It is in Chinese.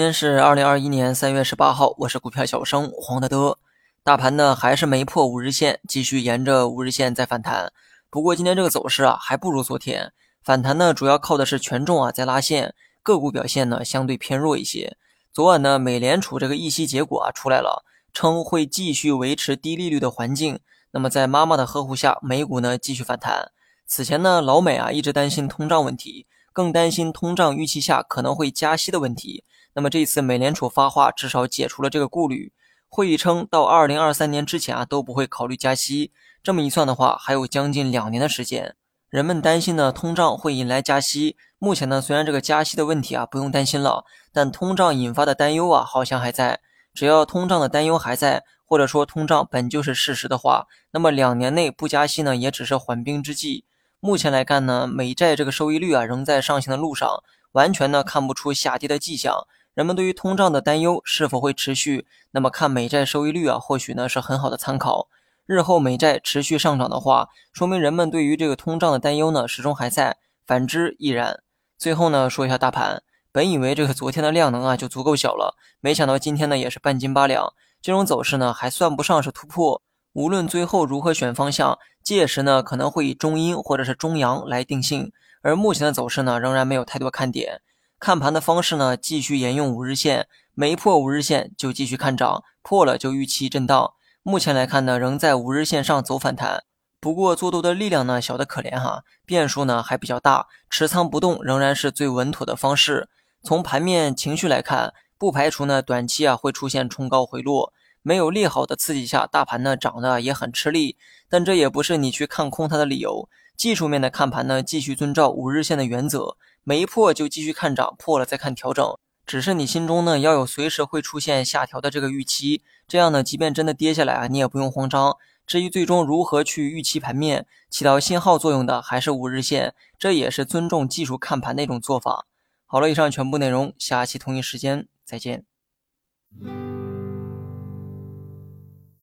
今天是二零二一年三月十八号，我是股票小生黄德德。大盘呢还是没破五日线，继续沿着五日线在反弹。不过今天这个走势啊还不如昨天。反弹呢主要靠的是权重啊在拉线，个股表现呢相对偏弱一些。昨晚呢美联储这个议息结果啊出来了，称会继续维持低利率的环境。那么在妈妈的呵护下，美股呢继续反弹。此前呢老美啊一直担心通胀问题，更担心通胀预期下可能会加息的问题。那么这次美联储发话，至少解除了这个顾虑。会议称，到二零二三年之前啊，都不会考虑加息。这么一算的话，还有将近两年的时间。人们担心呢，通胀会引来加息。目前呢，虽然这个加息的问题啊不用担心了，但通胀引发的担忧啊好像还在。只要通胀的担忧还在，或者说通胀本就是事实的话，那么两年内不加息呢，也只是缓兵之计。目前来看呢，美债这个收益率啊仍在上行的路上，完全呢看不出下跌的迹象。人们对于通胀的担忧是否会持续？那么看美债收益率啊，或许呢是很好的参考。日后美债持续上涨的话，说明人们对于这个通胀的担忧呢始终还在；反之亦然。最后呢说一下大盘，本以为这个昨天的量能啊就足够小了，没想到今天呢也是半斤八两。这种走势呢还算不上是突破。无论最后如何选方向，届时呢可能会以中阴或者是中阳来定性。而目前的走势呢仍然没有太多看点。看盘的方式呢，继续沿用五日线，没破五日线就继续看涨，破了就预期震荡。目前来看呢，仍在五日线上走反弹，不过做多的力量呢小得可怜哈，变数呢还比较大，持仓不动仍然是最稳妥的方式。从盘面情绪来看，不排除呢短期啊会出现冲高回落，没有利好的刺激下，大盘呢涨得也很吃力，但这也不是你去看空它的理由。技术面的看盘呢，继续遵照五日线的原则。没破就继续看涨，破了再看调整。只是你心中呢要有随时会出现下调的这个预期，这样呢，即便真的跌下来啊，你也不用慌张。至于最终如何去预期盘面，起到信号作用的还是五日线，这也是尊重技术看盘的一种做法。好了，以上全部内容，下期同一时间再见。